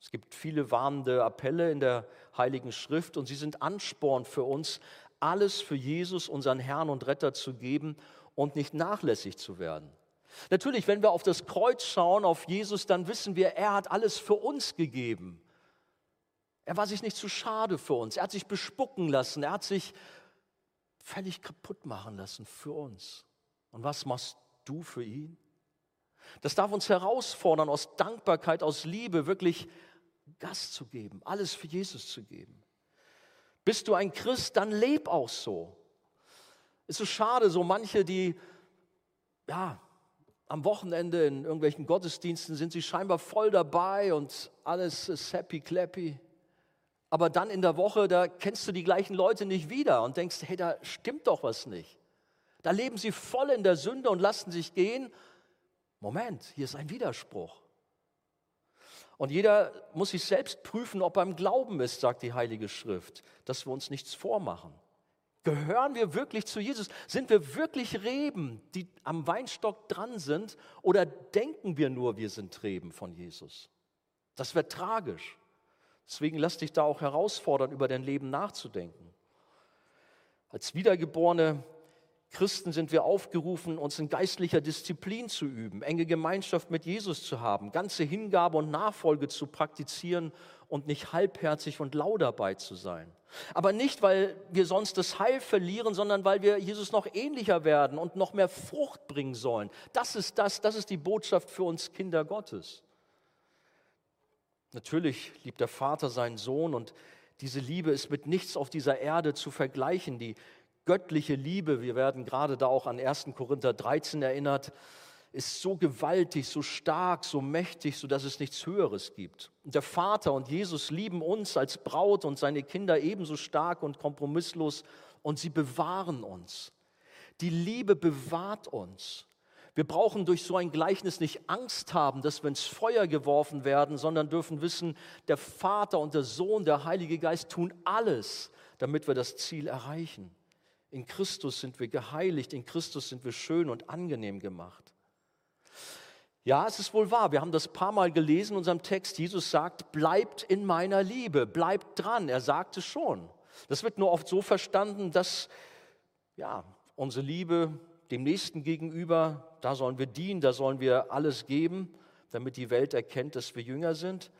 Es gibt viele warnende Appelle in der Heiligen Schrift und sie sind Ansporn für uns, alles für Jesus, unseren Herrn und Retter zu geben und nicht nachlässig zu werden. Natürlich, wenn wir auf das Kreuz schauen, auf Jesus, dann wissen wir, er hat alles für uns gegeben. Er war sich nicht zu schade für uns. Er hat sich bespucken lassen. Er hat sich völlig kaputt machen lassen für uns. Und was machst du für ihn? Das darf uns herausfordern, aus Dankbarkeit, aus Liebe wirklich Gas zu geben, alles für Jesus zu geben. Bist du ein Christ, dann leb auch so. Es ist schade, so manche, die ja, am Wochenende in irgendwelchen Gottesdiensten sind sie scheinbar voll dabei und alles ist happy clappy. Aber dann in der Woche, da kennst du die gleichen Leute nicht wieder und denkst, hey, da stimmt doch was nicht. Da leben sie voll in der Sünde und lassen sich gehen. Moment, hier ist ein Widerspruch. Und jeder muss sich selbst prüfen, ob er im Glauben ist, sagt die Heilige Schrift, dass wir uns nichts vormachen. Gehören wir wirklich zu Jesus? Sind wir wirklich Reben, die am Weinstock dran sind? Oder denken wir nur, wir sind Reben von Jesus? Das wäre tragisch. Deswegen lass dich da auch herausfordern, über dein Leben nachzudenken. Als Wiedergeborene Christen sind wir aufgerufen, uns in geistlicher Disziplin zu üben, enge Gemeinschaft mit Jesus zu haben, ganze Hingabe und Nachfolge zu praktizieren und nicht halbherzig und lau dabei zu sein. Aber nicht, weil wir sonst das Heil verlieren, sondern weil wir Jesus noch ähnlicher werden und noch mehr Frucht bringen sollen. Das ist das, das ist die Botschaft für uns Kinder Gottes. Natürlich liebt der Vater seinen Sohn und diese Liebe ist mit nichts auf dieser Erde zu vergleichen. Die göttliche Liebe, wir werden gerade da auch an 1. Korinther 13 erinnert, ist so gewaltig, so stark, so mächtig, so dass es nichts Höheres gibt. Und der Vater und Jesus lieben uns als Braut und seine Kinder ebenso stark und kompromisslos und sie bewahren uns. Die Liebe bewahrt uns. Wir brauchen durch so ein Gleichnis nicht Angst haben, dass wir ins Feuer geworfen werden, sondern dürfen wissen, der Vater und der Sohn, der Heilige Geist tun alles, damit wir das Ziel erreichen. In Christus sind wir geheiligt, in Christus sind wir schön und angenehm gemacht. Ja, es ist wohl wahr. Wir haben das paar Mal gelesen in unserem Text. Jesus sagt, bleibt in meiner Liebe, bleibt dran. Er sagte schon. Das wird nur oft so verstanden, dass ja, unsere Liebe dem Nächsten gegenüber, da sollen wir dienen, da sollen wir alles geben, damit die Welt erkennt, dass wir Jünger sind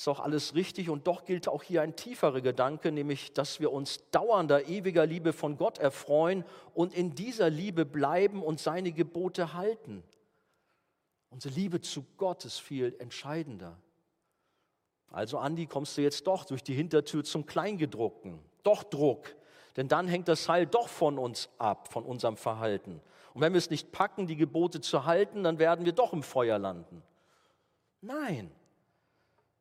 ist auch alles richtig und doch gilt auch hier ein tieferer Gedanke, nämlich, dass wir uns dauernder, ewiger Liebe von Gott erfreuen und in dieser Liebe bleiben und seine Gebote halten. Unsere Liebe zu Gott ist viel entscheidender. Also, Andi, kommst du jetzt doch durch die Hintertür zum Kleingedruckten. Doch Druck. Denn dann hängt das Heil doch von uns ab, von unserem Verhalten. Und wenn wir es nicht packen, die Gebote zu halten, dann werden wir doch im Feuer landen. Nein,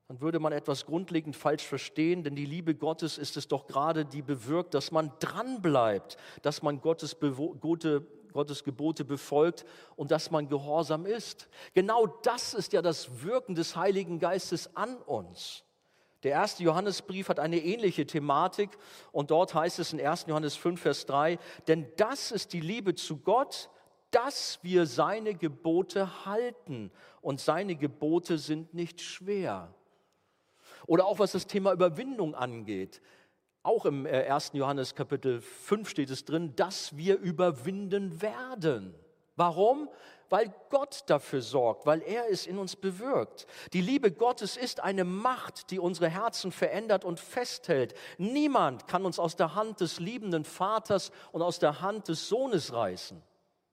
dann würde man etwas grundlegend falsch verstehen, denn die Liebe Gottes ist es doch gerade, die bewirkt, dass man dranbleibt, dass man Gottes, Gebote, Gottes Gebote befolgt und dass man gehorsam ist. Genau das ist ja das Wirken des Heiligen Geistes an uns. Der erste Johannesbrief hat eine ähnliche Thematik und dort heißt es in 1. Johannes 5, Vers 3, denn das ist die Liebe zu Gott, dass wir seine Gebote halten und seine Gebote sind nicht schwer. Oder auch was das Thema Überwindung angeht. Auch im 1. Äh, Johannes Kapitel 5 steht es drin, dass wir überwinden werden. Warum? Weil Gott dafür sorgt, weil er es in uns bewirkt. Die Liebe Gottes ist eine Macht, die unsere Herzen verändert und festhält. Niemand kann uns aus der Hand des liebenden Vaters und aus der Hand des Sohnes reißen.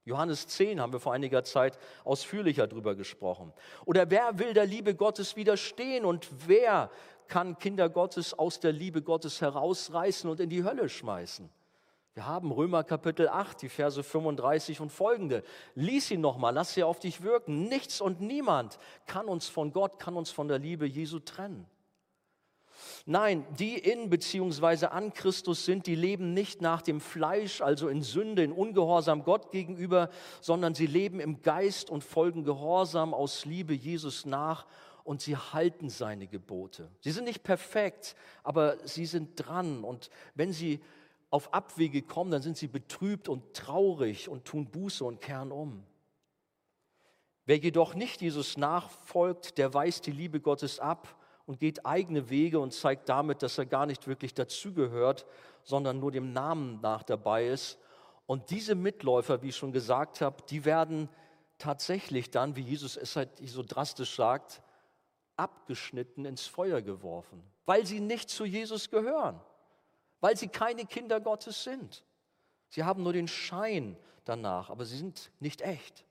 Johannes 10 haben wir vor einiger Zeit ausführlicher drüber gesprochen. Oder wer will der Liebe Gottes widerstehen und wer kann Kinder Gottes aus der Liebe Gottes herausreißen und in die Hölle schmeißen? Wir haben Römer Kapitel 8, die Verse 35 und folgende. Lies ihn nochmal, lass sie auf dich wirken. Nichts und niemand kann uns von Gott, kann uns von der Liebe Jesu trennen. Nein, die in bzw. an Christus sind, die leben nicht nach dem Fleisch, also in Sünde, in Ungehorsam Gott gegenüber, sondern sie leben im Geist und folgen Gehorsam aus Liebe Jesus nach und sie halten seine Gebote. Sie sind nicht perfekt, aber sie sind dran und wenn sie auf Abwege kommen, dann sind sie betrübt und traurig und tun Buße und kehren um. Wer jedoch nicht Jesus nachfolgt, der weist die Liebe Gottes ab und geht eigene Wege und zeigt damit, dass er gar nicht wirklich dazugehört, sondern nur dem Namen nach dabei ist. Und diese Mitläufer, wie ich schon gesagt habe, die werden tatsächlich dann, wie Jesus es halt so drastisch sagt, abgeschnitten ins Feuer geworfen, weil sie nicht zu Jesus gehören, weil sie keine Kinder Gottes sind. Sie haben nur den Schein danach, aber sie sind nicht echt.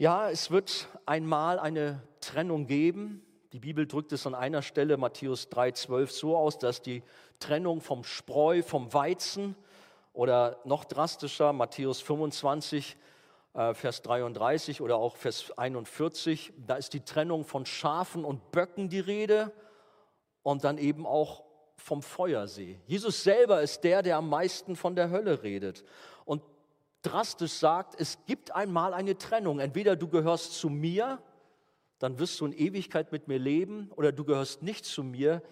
Ja, es wird einmal eine Trennung geben. Die Bibel drückt es an einer Stelle, Matthäus 3,12, so aus, dass die Trennung vom Spreu, vom Weizen oder noch drastischer, Matthäus 25, äh, Vers 33 oder auch Vers 41, da ist die Trennung von Schafen und Böcken die Rede und dann eben auch vom Feuersee. Jesus selber ist der, der am meisten von der Hölle redet drastisch sagt, es gibt einmal eine Trennung. Entweder du gehörst zu mir, dann wirst du in Ewigkeit mit mir leben, oder du gehörst nicht zu mir,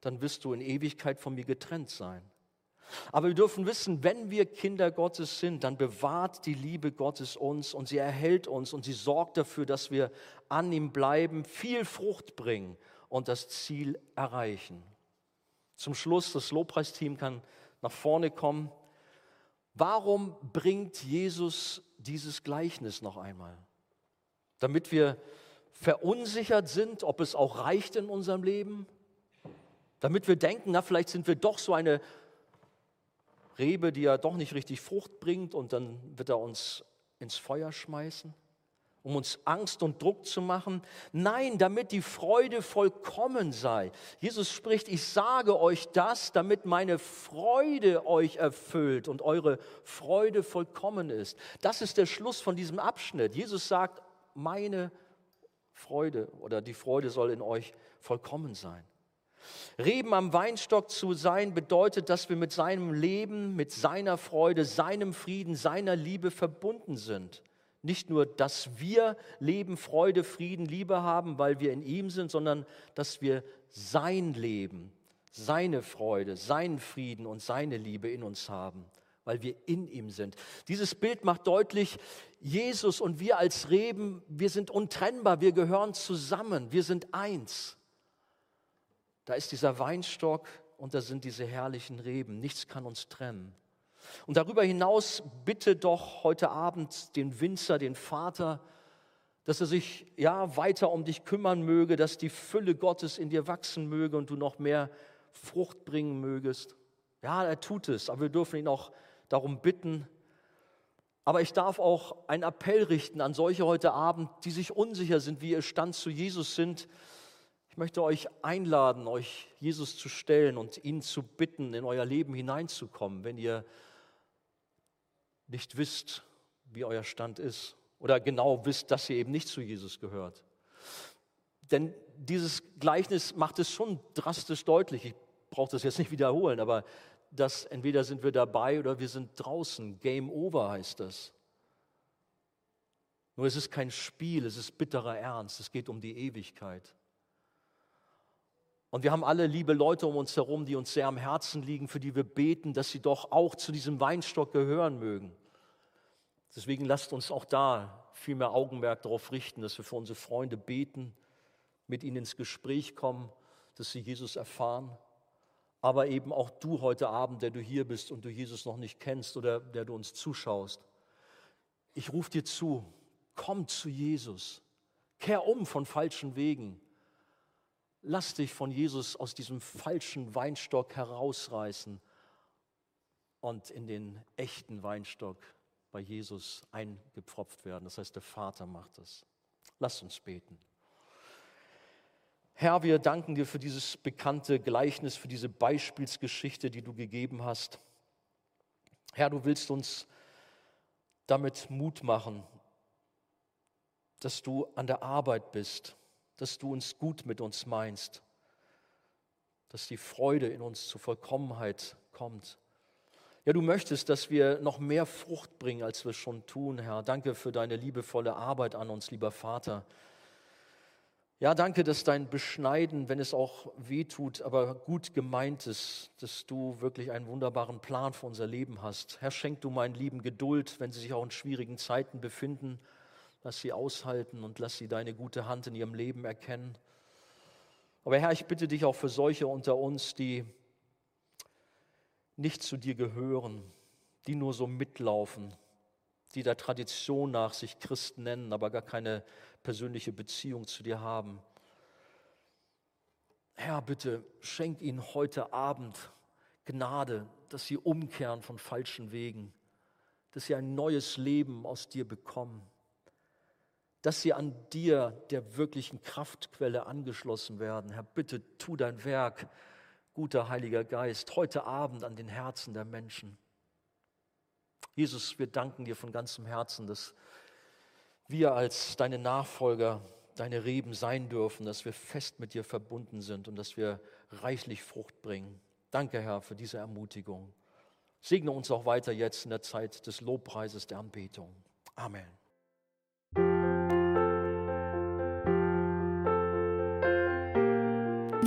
dann wirst du in Ewigkeit von mir getrennt sein. Aber wir dürfen wissen, wenn wir Kinder Gottes sind, dann bewahrt die Liebe Gottes uns und sie erhält uns und sie sorgt dafür, dass wir an ihm bleiben, viel Frucht bringen und das Ziel erreichen. Zum Schluss, das Lobpreisteam kann nach vorne kommen. Warum bringt Jesus dieses Gleichnis noch einmal? Damit wir verunsichert sind, ob es auch reicht in unserem Leben? Damit wir denken, na, vielleicht sind wir doch so eine Rebe, die ja doch nicht richtig Frucht bringt und dann wird er uns ins Feuer schmeißen, um uns Angst und Druck zu machen. Nein, damit die Freude vollkommen sei. Jesus spricht, ich sage euch das, damit meine Freude euch erfüllt und eure Freude vollkommen ist. Das ist der Schluss von diesem Abschnitt. Jesus sagt, meine Freude oder die Freude soll in euch vollkommen sein. Reben am Weinstock zu sein bedeutet, dass wir mit seinem Leben, mit seiner Freude, seinem Frieden, seiner Liebe verbunden sind. Nicht nur, dass wir Leben, Freude, Frieden, Liebe haben, weil wir in ihm sind, sondern dass wir sein Leben, seine Freude, seinen Frieden und seine Liebe in uns haben, weil wir in ihm sind. Dieses Bild macht deutlich, Jesus und wir als Reben, wir sind untrennbar, wir gehören zusammen, wir sind eins. Da ist dieser Weinstock und da sind diese herrlichen Reben. Nichts kann uns trennen. Und darüber hinaus bitte doch heute Abend den Winzer, den Vater, dass er sich ja weiter um dich kümmern möge, dass die Fülle Gottes in dir wachsen möge und du noch mehr Frucht bringen mögest. Ja, er tut es, aber wir dürfen ihn auch darum bitten. Aber ich darf auch einen Appell richten an solche heute Abend, die sich unsicher sind, wie ihr Stand zu Jesus sind, ich möchte euch einladen, euch Jesus zu stellen und ihn zu bitten, in euer Leben hineinzukommen, wenn ihr nicht wisst, wie euer Stand ist oder genau wisst, dass ihr eben nicht zu Jesus gehört. Denn dieses Gleichnis macht es schon drastisch deutlich. Ich brauche das jetzt nicht wiederholen, aber dass entweder sind wir dabei oder wir sind draußen. Game over heißt das. Nur es ist kein Spiel, es ist bitterer Ernst, es geht um die Ewigkeit. Und wir haben alle liebe Leute um uns herum, die uns sehr am Herzen liegen, für die wir beten, dass sie doch auch zu diesem Weinstock gehören mögen. Deswegen lasst uns auch da viel mehr Augenmerk darauf richten, dass wir für unsere Freunde beten, mit ihnen ins Gespräch kommen, dass sie Jesus erfahren. Aber eben auch du heute Abend, der du hier bist und du Jesus noch nicht kennst oder der du uns zuschaust. Ich rufe dir zu, komm zu Jesus, kehr um von falschen Wegen Lass dich von Jesus aus diesem falschen Weinstock herausreißen und in den echten Weinstock bei Jesus eingepfropft werden. Das heißt, der Vater macht es. Lass uns beten. Herr, wir danken dir für dieses bekannte Gleichnis, für diese Beispielsgeschichte, die du gegeben hast. Herr, du willst uns damit Mut machen, dass du an der Arbeit bist dass du uns gut mit uns meinst, dass die Freude in uns zur Vollkommenheit kommt. Ja, du möchtest, dass wir noch mehr Frucht bringen, als wir schon tun, Herr. Danke für deine liebevolle Arbeit an uns, lieber Vater. Ja, danke, dass dein Beschneiden, wenn es auch weh tut, aber gut gemeint ist, dass du wirklich einen wunderbaren Plan für unser Leben hast. Herr, schenk du meinen Lieben Geduld, wenn sie sich auch in schwierigen Zeiten befinden. Lass sie aushalten und lass sie deine gute Hand in ihrem Leben erkennen. Aber Herr, ich bitte dich auch für solche unter uns, die nicht zu dir gehören, die nur so mitlaufen, die der Tradition nach sich Christen nennen, aber gar keine persönliche Beziehung zu dir haben. Herr, bitte schenk ihnen heute Abend Gnade, dass sie umkehren von falschen Wegen, dass sie ein neues Leben aus dir bekommen, dass sie an dir, der wirklichen Kraftquelle, angeschlossen werden. Herr, bitte tu dein Werk, guter Heiliger Geist, heute Abend an den Herzen der Menschen. Jesus, wir danken dir von ganzem Herzen, dass wir als deine Nachfolger, deine Reben sein dürfen, dass wir fest mit dir verbunden sind und dass wir reichlich Frucht bringen. Danke, Herr, für diese Ermutigung. Segne uns auch weiter jetzt in der Zeit des Lobpreises der Anbetung. Amen.